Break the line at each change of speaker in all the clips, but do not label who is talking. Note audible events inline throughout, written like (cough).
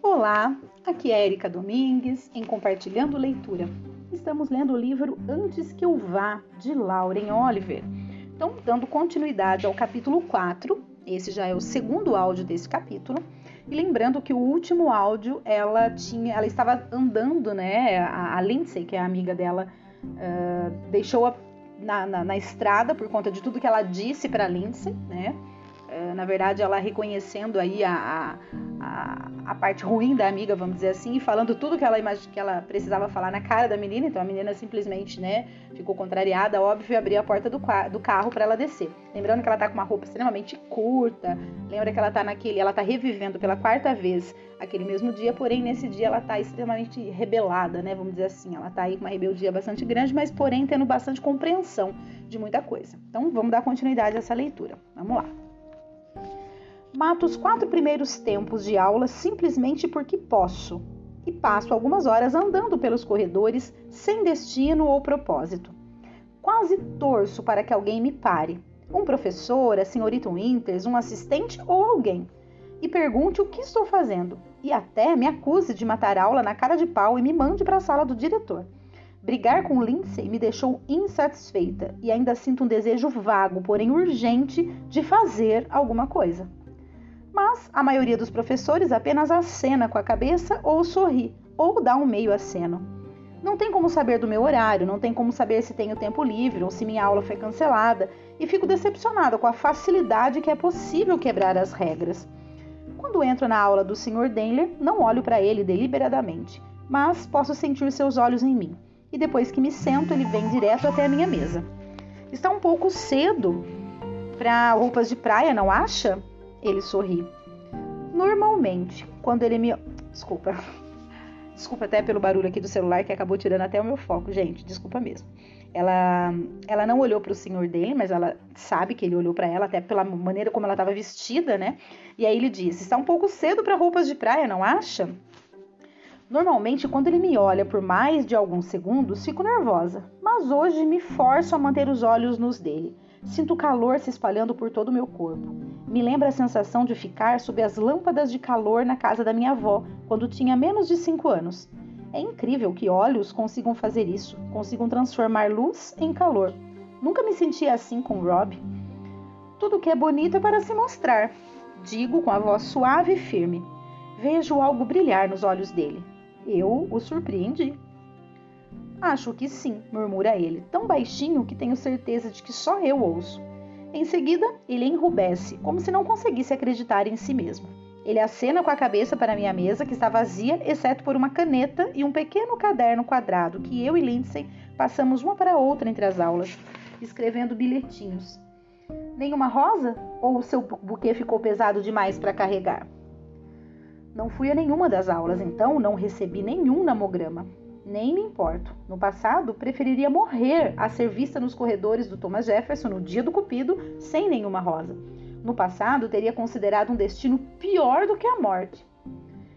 Olá, aqui é Erika Domingues em Compartilhando Leitura. Estamos lendo o livro Antes que eu vá, de Lauren Oliver. Então, dando continuidade ao capítulo 4, esse já é o segundo áudio desse capítulo. E lembrando que o último áudio, ela tinha, ela estava andando, né? A, a Lindsay, que é a amiga dela, uh, deixou-a na, na, na, estrada por conta de tudo que ela disse para Lindsay, né? Na verdade, ela reconhecendo aí a, a, a, parte ruim da amiga, vamos dizer assim, e falando tudo que ela, que ela precisava falar na cara da menina. Então a menina simplesmente, né, ficou contrariada, óbvio, e abriu a porta do, do carro para ela descer. Lembrando que ela tá com uma roupa extremamente curta. Lembra que ela tá naquele, ela tá revivendo pela quarta vez aquele mesmo dia, porém nesse dia ela tá extremamente rebelada, né, vamos dizer assim. Ela tá aí com uma rebeldia bastante grande, mas porém tendo bastante compreensão de muita coisa. Então vamos dar continuidade a essa leitura. Vamos lá. Mato os quatro primeiros tempos de aula simplesmente porque posso e passo algumas horas andando pelos corredores sem destino ou propósito. Quase torço para que alguém me pare, um professor, a senhorita Winters, um assistente ou alguém, e pergunte o que estou fazendo e até me acuse de matar aula na cara de pau e me mande para a sala do diretor. Brigar com Lindsay me deixou insatisfeita e ainda sinto um desejo vago, porém urgente, de fazer alguma coisa mas a maioria dos professores apenas acena com a cabeça ou sorri, ou dá um meio aceno. Não tem como saber do meu horário, não tem como saber se tenho tempo livre ou se minha aula foi cancelada, e fico decepcionada com a facilidade que é possível quebrar as regras. Quando entro na aula do Sr. Denler, não olho para ele deliberadamente, mas posso sentir seus olhos em mim. E depois que me sento, ele vem direto até a minha mesa. Está um pouco cedo para roupas de praia, não acha? Ele sorri. Normalmente, quando ele me. Desculpa. (laughs) Desculpa até pelo barulho aqui do celular que acabou tirando até o meu foco, gente. Desculpa mesmo. Ela, ela não olhou para o senhor dele, mas ela sabe que ele olhou para ela, até pela maneira como ela estava vestida, né? E aí ele disse: Está um pouco cedo para roupas de praia, não acha? Normalmente, quando ele me olha por mais de alguns segundos, fico nervosa, mas hoje me forço a manter os olhos nos dele. Sinto calor se espalhando por todo o meu corpo. Me lembra a sensação de ficar sob as lâmpadas de calor na casa da minha avó, quando tinha menos de 5 anos. É incrível que olhos consigam fazer isso, consigam transformar luz em calor. Nunca me senti assim com Rob. Tudo que é bonito é para se mostrar, digo com a voz suave e firme. Vejo algo brilhar nos olhos dele. Eu o surpreendi. Acho que sim, murmura ele, tão baixinho que tenho certeza de que só eu ouço. Em seguida, ele enrubesce, como se não conseguisse acreditar em si mesmo. Ele acena com a cabeça para minha mesa, que está vazia, exceto por uma caneta e um pequeno caderno quadrado que eu e Lindsay passamos uma para outra entre as aulas, escrevendo bilhetinhos. Nenhuma rosa? Ou o seu buquê ficou pesado demais para carregar? Não fui a nenhuma das aulas, então não recebi nenhum namograma nem me importo. No passado, preferiria morrer a ser vista nos corredores do Thomas Jefferson no dia do Cupido sem nenhuma rosa. No passado, teria considerado um destino pior do que a morte.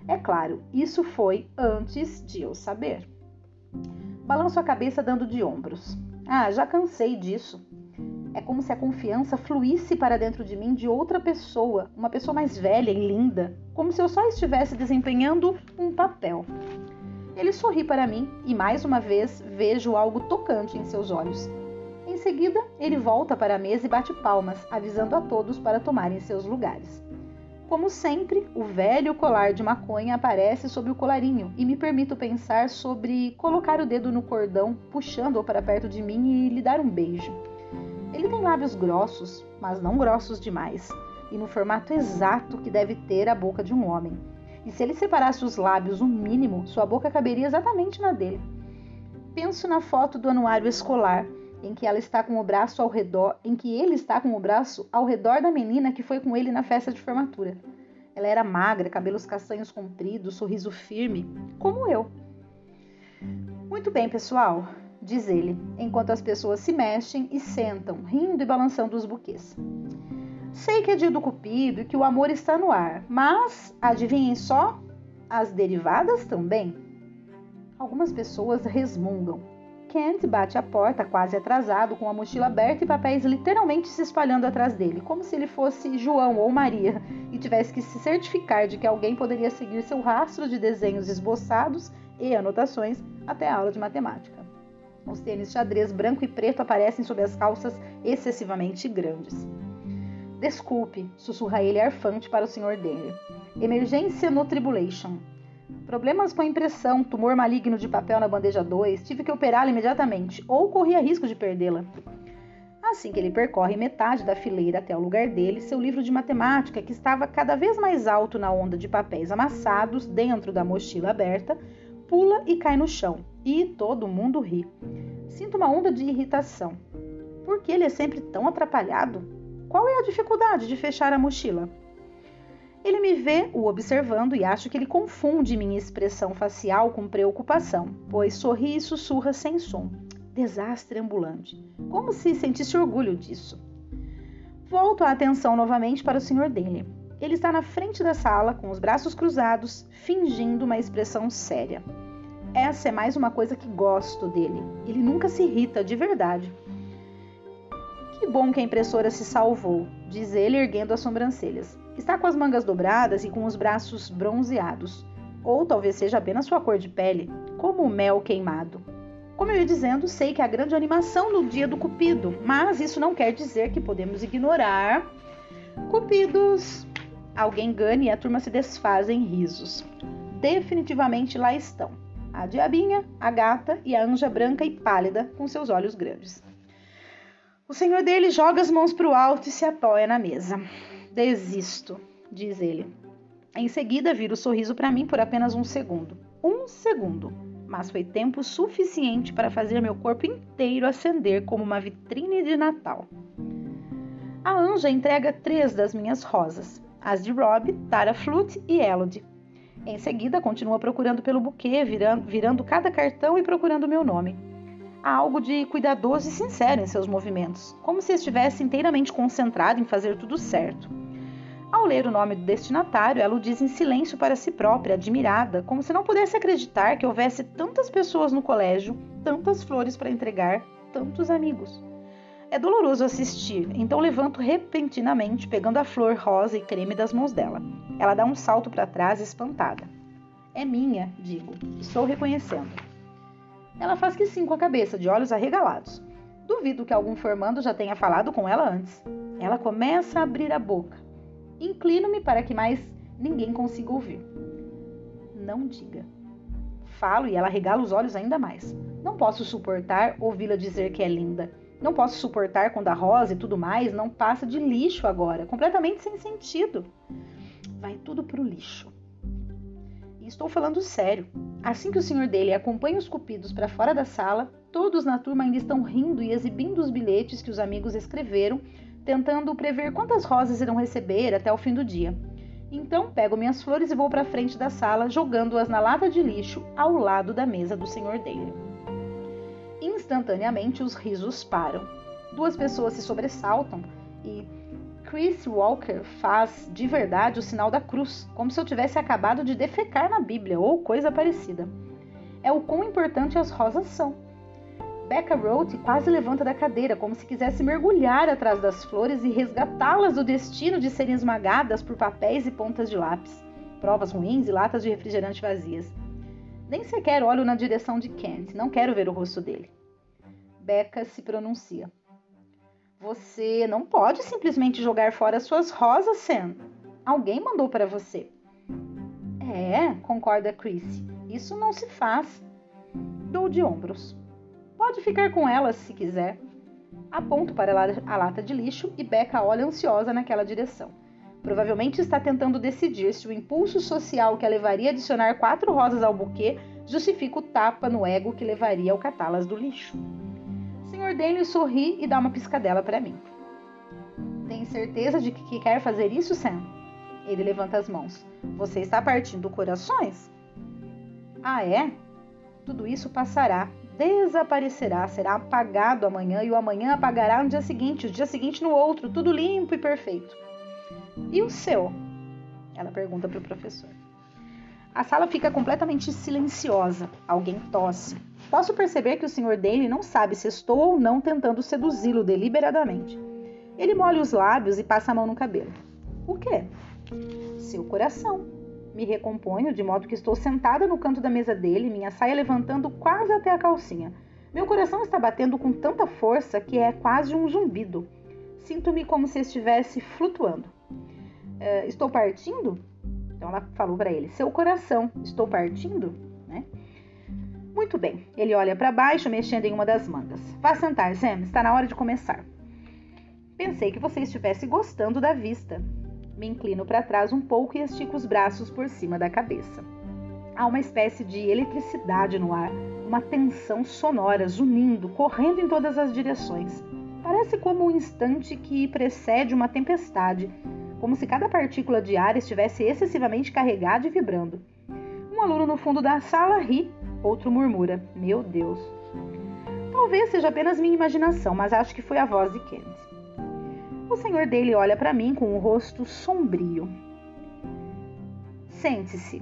É claro, isso foi antes de eu saber. Balanço a cabeça dando de ombros. Ah, já cansei disso. É como se a confiança fluísse para dentro de mim de outra pessoa, uma pessoa mais velha e linda, como se eu só estivesse desempenhando um papel. Ele sorri para mim e mais uma vez vejo algo tocante em seus olhos. Em seguida, ele volta para a mesa e bate palmas, avisando a todos para tomarem seus lugares. Como sempre, o velho colar de maconha aparece sob o colarinho e me permito pensar sobre colocar o dedo no cordão, puxando-o para perto de mim e lhe dar um beijo. Ele tem lábios grossos, mas não grossos demais, e no formato exato que deve ter a boca de um homem e se ele separasse os lábios o mínimo, sua boca caberia exatamente na dele. Penso na foto do anuário escolar, em que ela está com o braço ao redor, em que ele está com o braço ao redor da menina que foi com ele na festa de formatura. Ela era magra, cabelos castanhos compridos, sorriso firme, como eu. Muito bem, pessoal, diz ele, enquanto as pessoas se mexem e sentam, rindo e balançando os buquês. Sei que é dia do cupido e que o amor está no ar, mas adivinhem só, as derivadas também. Algumas pessoas resmungam. Kent bate a porta, quase atrasado, com a mochila aberta e papéis literalmente se espalhando atrás dele, como se ele fosse João ou Maria e tivesse que se certificar de que alguém poderia seguir seu rastro de desenhos esboçados e anotações até a aula de matemática. Os tênis xadrez branco e preto aparecem sob as calças excessivamente grandes. Desculpe, sussurra ele arfante para o Sr. Denner. Emergência no Tribulation. Problemas com a impressão, tumor maligno de papel na bandeja 2, tive que operá-la imediatamente, ou corria risco de perdê-la. Assim que ele percorre metade da fileira até o lugar dele, seu livro de matemática, que estava cada vez mais alto na onda de papéis amassados dentro da mochila aberta, pula e cai no chão. E todo mundo ri. Sinto uma onda de irritação. Por que ele é sempre tão atrapalhado? Qual é a dificuldade de fechar a mochila? Ele me vê o observando e acho que ele confunde minha expressão facial com preocupação, pois sorri e sussurra sem som. Desastre ambulante. Como se sentisse orgulho disso. Volto a atenção novamente para o Sr. Denley. Ele está na frente da sala, com os braços cruzados, fingindo uma expressão séria. Essa é mais uma coisa que gosto dele. Ele nunca se irrita de verdade. Bom que a impressora se salvou, diz ele erguendo as sobrancelhas. Está com as mangas dobradas e com os braços bronzeados. Ou talvez seja apenas sua cor de pele, como o mel queimado. Como eu ia dizendo, sei que há grande animação no dia do Cupido, mas isso não quer dizer que podemos ignorar Cupidos. Alguém ganha e a turma se desfaz em risos. Definitivamente lá estão a diabinha, a gata e a anja branca e pálida com seus olhos grandes. O senhor dele joga as mãos para o alto e se apoia na mesa. Desisto, diz ele. Em seguida, vira o sorriso para mim por apenas um segundo. Um segundo. Mas foi tempo suficiente para fazer meu corpo inteiro acender como uma vitrine de Natal. A Anja entrega três das minhas rosas: as de Rob, Tara Flute e Elodie. Em seguida, continua procurando pelo buquê, virando, virando cada cartão e procurando meu nome. Há algo de cuidadoso e sincero em seus movimentos, como se estivesse inteiramente concentrado em fazer tudo certo. Ao ler o nome do destinatário, ela o diz em silêncio para si própria, admirada, como se não pudesse acreditar que houvesse tantas pessoas no colégio, tantas flores para entregar, tantos amigos. É doloroso assistir, então levanto repentinamente, pegando a flor rosa e creme das mãos dela. Ela dá um salto para trás, espantada. É minha, digo. Estou reconhecendo. Ela faz que sim com a cabeça, de olhos arregalados. Duvido que algum formando já tenha falado com ela antes. Ela começa a abrir a boca. Inclino-me para que mais ninguém consiga ouvir. Não diga. Falo e ela regala os olhos ainda mais. Não posso suportar ouvi-la dizer que é linda. Não posso suportar quando a rosa e tudo mais não passa de lixo agora, completamente sem sentido. Vai tudo pro lixo. Estou falando sério. Assim que o senhor dele acompanha os cupidos para fora da sala, todos na turma ainda estão rindo e exibindo os bilhetes que os amigos escreveram tentando prever quantas rosas irão receber até o fim do dia. Então pego minhas flores e vou para frente da sala, jogando-as na lata de lixo ao lado da mesa do Sr. Dale. Instantaneamente os risos param. Duas pessoas se sobressaltam e Chris Walker faz de verdade o sinal da cruz, como se eu tivesse acabado de defecar na Bíblia ou coisa parecida. É o quão importante as rosas são. Becca Roth quase levanta da cadeira, como se quisesse mergulhar atrás das flores e resgatá-las do destino de serem esmagadas por papéis e pontas de lápis, provas ruins e latas de refrigerante vazias. Nem sequer olho na direção de Kent, não quero ver o rosto dele. Becca se pronuncia. Você não pode simplesmente jogar fora suas rosas, Sam. Alguém mandou para você. É, concorda Chris. Isso não se faz. Dou de ombros. Pode ficar com elas se quiser. Aponto para a lata de lixo e Becca olha ansiosa naquela direção. Provavelmente está tentando decidir se o impulso social que a levaria a adicionar quatro rosas ao buquê justifica o tapa no ego que levaria ao catá-las do lixo. Sr. Daniel sorri e dá uma piscadela para mim. Tem certeza de que quer fazer isso, Sam? Ele levanta as mãos. Você está partindo corações? Ah, é? Tudo isso passará desaparecerá, será apagado amanhã e o amanhã apagará no dia seguinte, o dia seguinte no outro, tudo limpo e perfeito. E o seu? Ela pergunta para o professor. A sala fica completamente silenciosa. Alguém tosse. Posso perceber que o senhor dele não sabe se estou ou não tentando seduzi-lo deliberadamente. Ele molha os lábios e passa a mão no cabelo. O quê? Seu coração. Me recomponho de modo que estou sentada no canto da mesa dele, minha saia levantando quase até a calcinha. Meu coração está batendo com tanta força que é quase um zumbido. Sinto-me como se estivesse flutuando. Uh, estou partindo? Então ela falou para ele: Seu coração, estou partindo? Né? Muito bem. Ele olha para baixo, mexendo em uma das mangas. Vá sentar, Sam. Está na hora de começar. Pensei que você estivesse gostando da vista. Me inclino para trás um pouco e estico os braços por cima da cabeça. Há uma espécie de eletricidade no ar, uma tensão sonora zunindo, correndo em todas as direções. Parece como um instante que precede uma tempestade, como se cada partícula de ar estivesse excessivamente carregada e vibrando. Um aluno no fundo da sala ri, outro murmura: Meu Deus! Talvez seja apenas minha imaginação, mas acho que foi a voz de Kennedy. O senhor dele olha para mim com o rosto sombrio. Sente-se.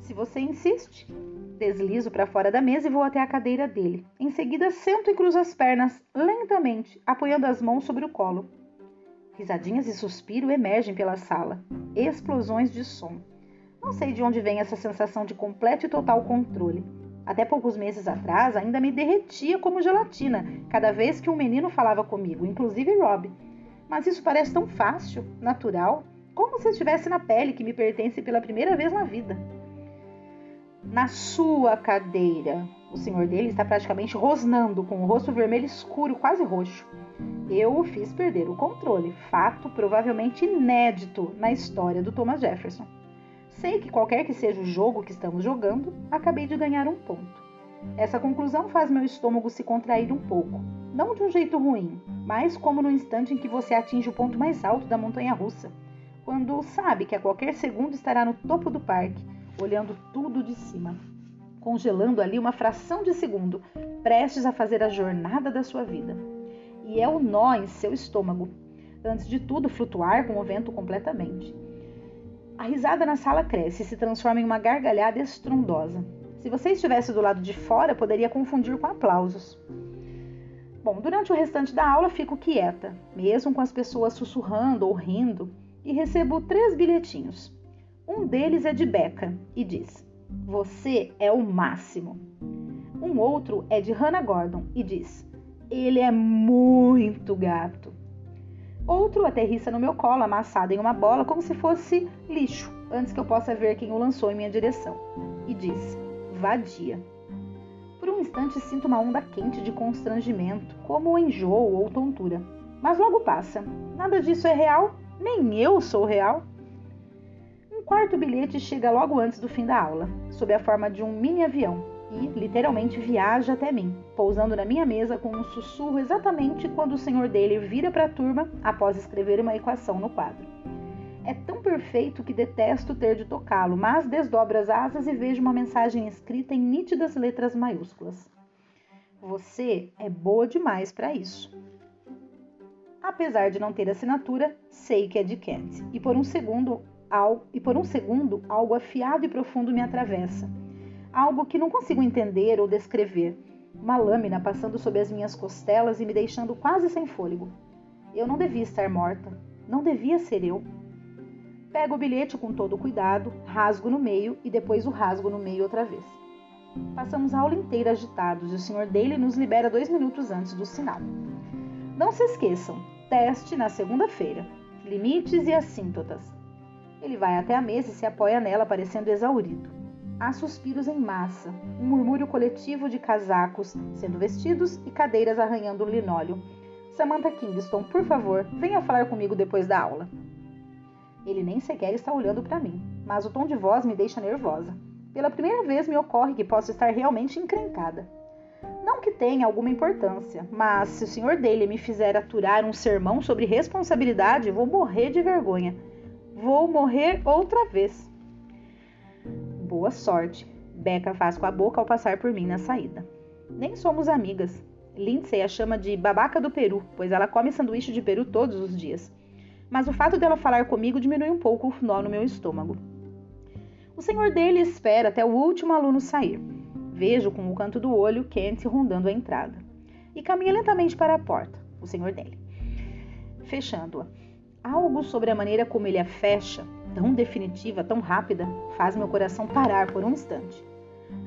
Se você insiste, deslizo para fora da mesa e vou até a cadeira dele. Em seguida, sento e cruzo as pernas lentamente, apoiando as mãos sobre o colo. Risadinhas e suspiro emergem pela sala. Explosões de som. Não sei de onde vem essa sensação de completo e total controle. Até poucos meses atrás, ainda me derretia como gelatina cada vez que um menino falava comigo, inclusive Rob. Mas isso parece tão fácil, natural, como se estivesse na pele que me pertence pela primeira vez na vida. Na sua cadeira. O senhor dele está praticamente rosnando, com o rosto vermelho escuro, quase roxo. Eu o fiz perder o controle, fato provavelmente inédito na história do Thomas Jefferson. Sei que qualquer que seja o jogo que estamos jogando, acabei de ganhar um ponto. Essa conclusão faz meu estômago se contrair um pouco, não de um jeito ruim, mas como no instante em que você atinge o ponto mais alto da montanha russa, quando sabe que a qualquer segundo estará no topo do parque, olhando tudo de cima, congelando ali uma fração de segundo, prestes a fazer a jornada da sua vida. E é o nó em seu estômago, antes de tudo flutuar com o vento completamente. A risada na sala cresce e se transforma em uma gargalhada estrondosa. Se você estivesse do lado de fora, poderia confundir com aplausos. Bom, durante o restante da aula fico quieta, mesmo com as pessoas sussurrando ou rindo, e recebo três bilhetinhos. Um deles é de Becca e diz: Você é o máximo. Um outro é de Hannah Gordon e diz: Ele é muito gato. Outro aterrissa no meu colo, amassado em uma bola, como se fosse lixo, antes que eu possa ver quem o lançou em minha direção. E diz: Vadia. Por um instante sinto uma onda quente de constrangimento, como enjoo ou tontura. Mas logo passa. Nada disso é real, nem eu sou real. Um quarto bilhete chega logo antes do fim da aula, sob a forma de um mini avião e literalmente viaja até mim, pousando na minha mesa com um sussurro exatamente quando o senhor dele vira para a turma após escrever uma equação no quadro. É tão perfeito que detesto ter de tocá-lo, mas desdobro as asas e vejo uma mensagem escrita em nítidas letras maiúsculas. Você é boa demais para isso. Apesar de não ter assinatura, sei que é de Kent, e por um segundo, e por um segundo algo afiado e profundo me atravessa algo que não consigo entender ou descrever. Uma lâmina passando sob as minhas costelas e me deixando quase sem fôlego. Eu não devia estar morta. Não devia ser eu. Pego o bilhete com todo cuidado, rasgo no meio e depois o rasgo no meio outra vez. Passamos a aula inteira agitados e o senhor dele nos libera dois minutos antes do sinal. Não se esqueçam, teste na segunda-feira. Limites e assíntotas. Ele vai até a mesa e se apoia nela, parecendo exaurido. Há suspiros em massa, um murmúrio coletivo de casacos sendo vestidos e cadeiras arranhando o linóleo. Samantha Kingston, por favor, venha falar comigo depois da aula. Ele nem sequer está olhando para mim, mas o tom de voz me deixa nervosa. Pela primeira vez me ocorre que posso estar realmente encrencada. Não que tenha alguma importância, mas se o senhor dele me fizer aturar um sermão sobre responsabilidade, vou morrer de vergonha. Vou morrer outra vez. Boa sorte, Becca faz com a boca ao passar por mim na saída. Nem somos amigas. Lindsay a chama de babaca do Peru, pois ela come sanduíche de peru todos os dias. Mas o fato dela falar comigo diminui um pouco o nó no meu estômago. O senhor dele espera até o último aluno sair. Vejo com o canto do olho Kent rondando a entrada. E caminha lentamente para a porta, o senhor dele. Fechando-a. Algo sobre a maneira como ele a fecha, tão definitiva, tão rápida, faz meu coração parar por um instante.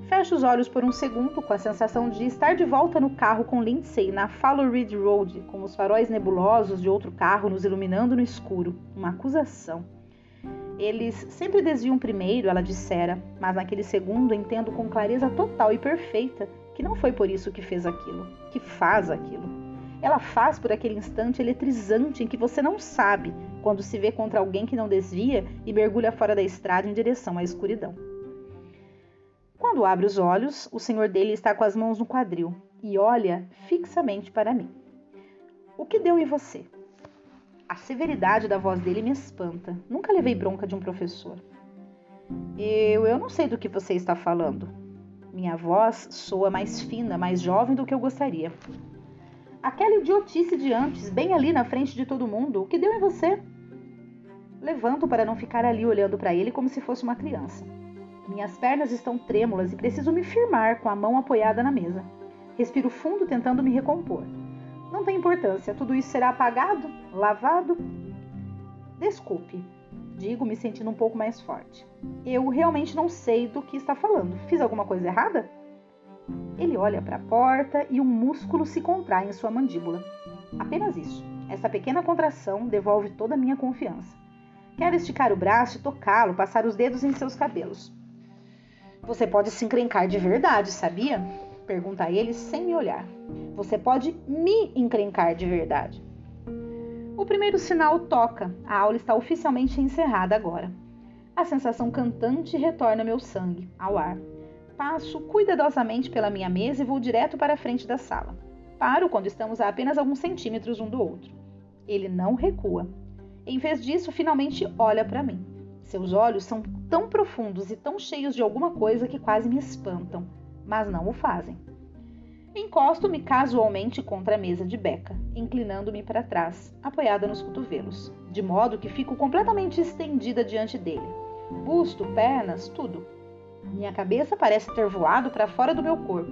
Fecho os olhos por um segundo com a sensação de estar de volta no carro com Lindsay na Fallow Ridge Road, com os faróis nebulosos de outro carro nos iluminando no escuro. Uma acusação. Eles sempre desviam primeiro, ela dissera, mas naquele segundo entendo com clareza total e perfeita que não foi por isso que fez aquilo, que faz aquilo. Ela faz por aquele instante eletrizante em que você não sabe quando se vê contra alguém que não desvia e mergulha fora da estrada em direção à escuridão. Quando abre os olhos, o senhor dele está com as mãos no quadril e olha fixamente para mim. O que deu em você? A severidade da voz dele me espanta. Nunca levei bronca de um professor. Eu, eu não sei do que você está falando. Minha voz soa mais fina, mais jovem do que eu gostaria. Aquela idiotice de antes, bem ali na frente de todo mundo, o que deu em você? Levanto para não ficar ali olhando para ele como se fosse uma criança. Minhas pernas estão trêmulas e preciso me firmar com a mão apoiada na mesa. Respiro fundo tentando me recompor. Não tem importância, tudo isso será apagado, lavado. Desculpe, digo, me sentindo um pouco mais forte. Eu realmente não sei do que está falando. Fiz alguma coisa errada? Ele olha para a porta e um músculo se contrai em sua mandíbula. Apenas isso. Essa pequena contração devolve toda a minha confiança. Quero esticar o braço e tocá-lo, passar os dedos em seus cabelos. Você pode se encrencar de verdade, sabia? Pergunta ele sem me olhar. Você pode me encrencar de verdade. O primeiro sinal toca. A aula está oficialmente encerrada agora. A sensação cantante retorna meu sangue, ao ar. Passo cuidadosamente pela minha mesa e vou direto para a frente da sala. Paro quando estamos a apenas alguns centímetros um do outro. Ele não recua. Em vez disso, finalmente olha para mim. Seus olhos são tão profundos e tão cheios de alguma coisa que quase me espantam mas não o fazem. Encosto-me casualmente contra a mesa de Beca, inclinando-me para trás, apoiada nos cotovelos, de modo que fico completamente estendida diante dele. Busto, pernas, tudo. Minha cabeça parece ter voado para fora do meu corpo.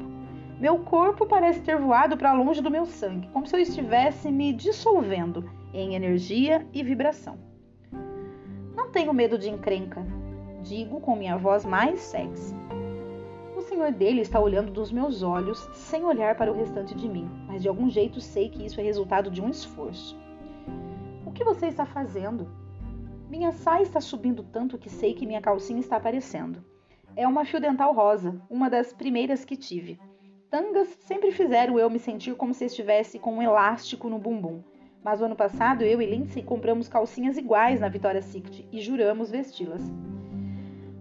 Meu corpo parece ter voado para longe do meu sangue, como se eu estivesse me dissolvendo em energia e vibração. Não tenho medo de encrenca, digo com minha voz mais sexy senhor dele está olhando dos meus olhos sem olhar para o restante de mim, mas de algum jeito sei que isso é resultado de um esforço. O que você está fazendo? Minha saia está subindo tanto que sei que minha calcinha está aparecendo. É uma fio dental rosa, uma das primeiras que tive. Tangas sempre fizeram eu me sentir como se estivesse com um elástico no bumbum. Mas no ano passado eu e Lindsay compramos calcinhas iguais na Victoria's Secret e juramos vesti-las.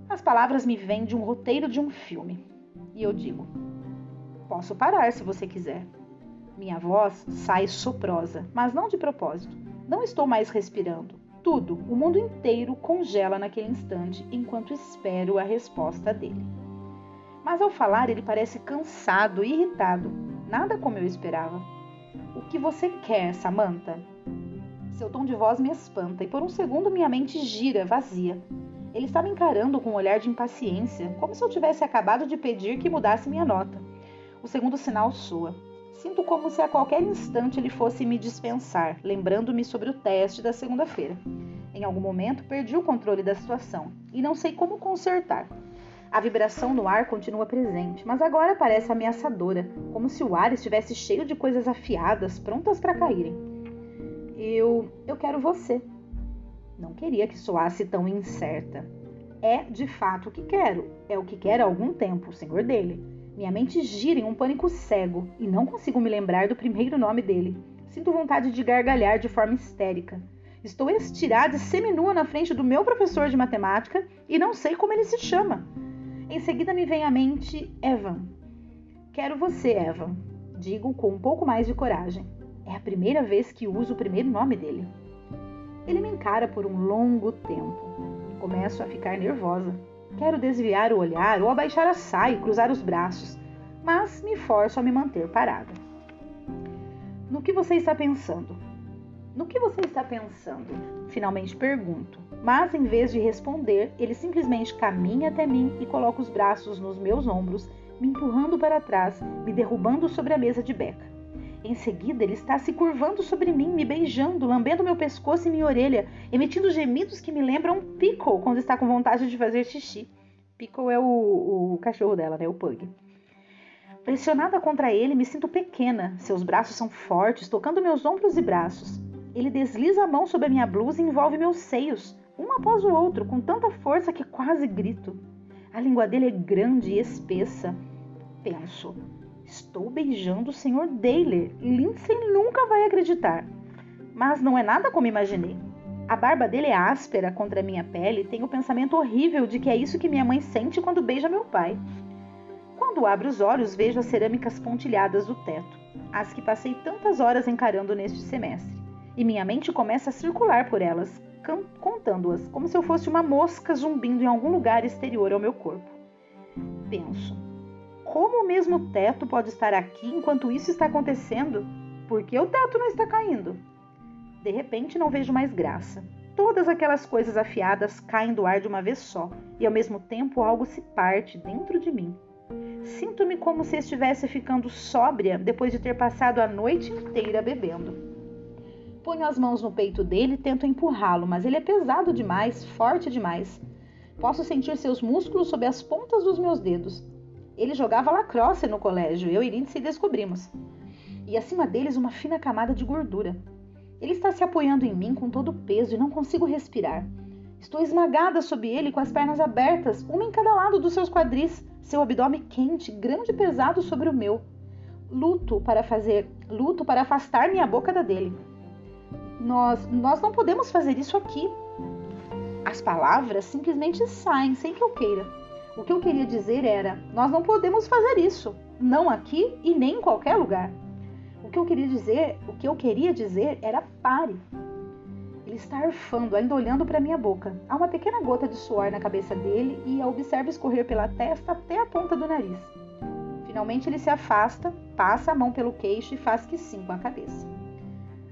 As palavras me vêm de um roteiro de um filme e eu digo: Posso parar se você quiser. Minha voz sai soprosa, mas não de propósito. Não estou mais respirando. Tudo, o mundo inteiro congela naquele instante enquanto espero a resposta dele. Mas ao falar, ele parece cansado irritado. Nada como eu esperava. O que você quer, Samantha? Seu tom de voz me espanta e por um segundo minha mente gira, vazia. Ele estava encarando com um olhar de impaciência, como se eu tivesse acabado de pedir que mudasse minha nota. O segundo sinal soa. Sinto como se a qualquer instante ele fosse me dispensar, lembrando-me sobre o teste da segunda-feira. Em algum momento perdi o controle da situação e não sei como consertar. A vibração no ar continua presente, mas agora parece ameaçadora, como se o ar estivesse cheio de coisas afiadas, prontas para caírem. Eu. eu quero você, não queria que soasse tão incerta. É de fato o que quero. É o que quero há algum tempo, o senhor dele. Minha mente gira em um pânico cego e não consigo me lembrar do primeiro nome dele. Sinto vontade de gargalhar de forma histérica. Estou estirada e seminua na frente do meu professor de matemática e não sei como ele se chama. Em seguida me vem à mente Evan. Quero você, Evan. Digo com um pouco mais de coragem. É a primeira vez que uso o primeiro nome dele. Ele me encara por um longo tempo. Começo a ficar nervosa. Quero desviar o olhar ou abaixar a saia e cruzar os braços, mas me forço a me manter parada. No que você está pensando? No que você está pensando? Finalmente pergunto, mas em vez de responder, ele simplesmente caminha até mim e coloca os braços nos meus ombros, me empurrando para trás, me derrubando sobre a mesa de beca. Em seguida, ele está se curvando sobre mim, me beijando, lambendo meu pescoço e minha orelha, emitindo gemidos que me lembram Pickle quando está com vontade de fazer xixi. Pickle é o, o cachorro dela, né? O Pug. Pressionada contra ele, me sinto pequena. Seus braços são fortes, tocando meus ombros e braços. Ele desliza a mão sobre a minha blusa e envolve meus seios, um após o outro, com tanta força que quase grito. A língua dele é grande e espessa. Penso, estou beijando o Sr. Daler. Lindsay nunca vai acreditar. Mas não é nada como imaginei. A barba dele é áspera contra a minha pele e tenho o pensamento horrível de que é isso que minha mãe sente quando beija meu pai. Quando abro os olhos, vejo as cerâmicas pontilhadas do teto, as que passei tantas horas encarando neste semestre, e minha mente começa a circular por elas, contando-as, como se eu fosse uma mosca zumbindo em algum lugar exterior ao meu corpo. Penso, como o mesmo teto pode estar aqui enquanto isso está acontecendo? Por que o teto não está caindo? De repente não vejo mais graça. Todas aquelas coisas afiadas caem do ar de uma vez só, e ao mesmo tempo algo se parte dentro de mim. Sinto-me como se estivesse ficando sóbria depois de ter passado a noite inteira bebendo. Ponho as mãos no peito dele e tento empurrá-lo, mas ele é pesado demais, forte demais. Posso sentir seus músculos sob as pontas dos meus dedos. Ele jogava lacrosse no colégio, eu e Lindsay descobrimos. E acima deles uma fina camada de gordura. Ele está se apoiando em mim com todo o peso e não consigo respirar. Estou esmagada sob ele com as pernas abertas, uma em cada lado dos seus quadris, seu abdômen quente, grande e pesado sobre o meu. Luto para fazer, luto para afastar minha boca da dele. Nós, nós não podemos fazer isso aqui. As palavras simplesmente saem sem que eu queira. O que eu queria dizer era: nós não podemos fazer isso, não aqui e nem em qualquer lugar. O que eu queria dizer, o que eu queria dizer era pare. Ele está arfando, ainda olhando para minha boca. Há uma pequena gota de suor na cabeça dele e a observo escorrer pela testa até a ponta do nariz. Finalmente ele se afasta, passa a mão pelo queixo e faz que sim com a cabeça.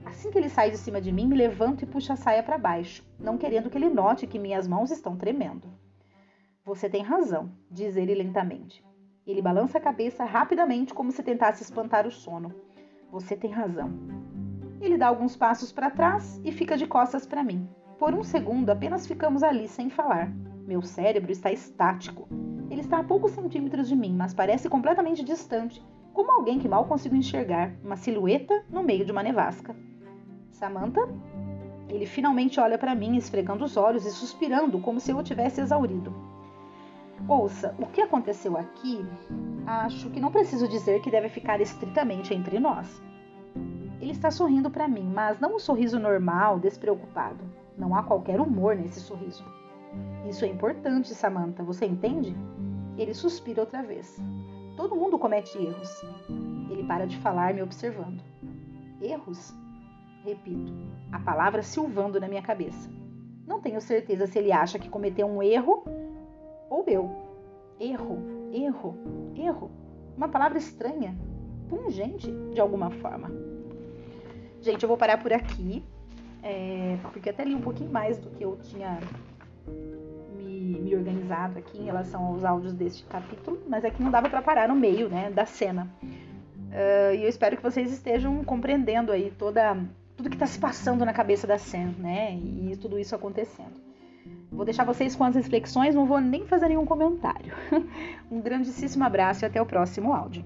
Assim que ele sai de cima de mim, me levanto e puxo a saia para baixo, não querendo que ele note que minhas mãos estão tremendo. Você tem razão, diz ele lentamente. Ele balança a cabeça rapidamente, como se tentasse espantar o sono. Você tem razão. Ele dá alguns passos para trás e fica de costas para mim. Por um segundo, apenas ficamos ali sem falar. Meu cérebro está estático. Ele está a poucos centímetros de mim, mas parece completamente distante, como alguém que mal consigo enxergar, uma silhueta no meio de uma nevasca. Samantha? Ele finalmente olha para mim, esfregando os olhos e suspirando, como se eu o tivesse exaurido. Ouça, o que aconteceu aqui, acho que não preciso dizer que deve ficar estritamente entre nós. Ele está sorrindo para mim, mas não um sorriso normal, despreocupado. Não há qualquer humor nesse sorriso. Isso é importante, Samantha, você entende? Ele suspira outra vez. Todo mundo comete erros. Ele para de falar, me observando. Erros? Repito, a palavra silvando na minha cabeça. Não tenho certeza se ele acha que cometeu um erro eu. Erro, erro, erro. Uma palavra estranha, pungente de alguma forma. Gente, eu vou parar por aqui, é, porque até li um pouquinho mais do que eu tinha me, me, organizado aqui em relação aos áudios deste capítulo, mas aqui não dava para parar no meio, né, da cena. Uh, e eu espero que vocês estejam compreendendo aí toda tudo que está se passando na cabeça da Sam, né, e tudo isso acontecendo. Vou deixar vocês com as reflexões, não vou nem fazer nenhum comentário. (laughs) um grandíssimo abraço e até o próximo áudio.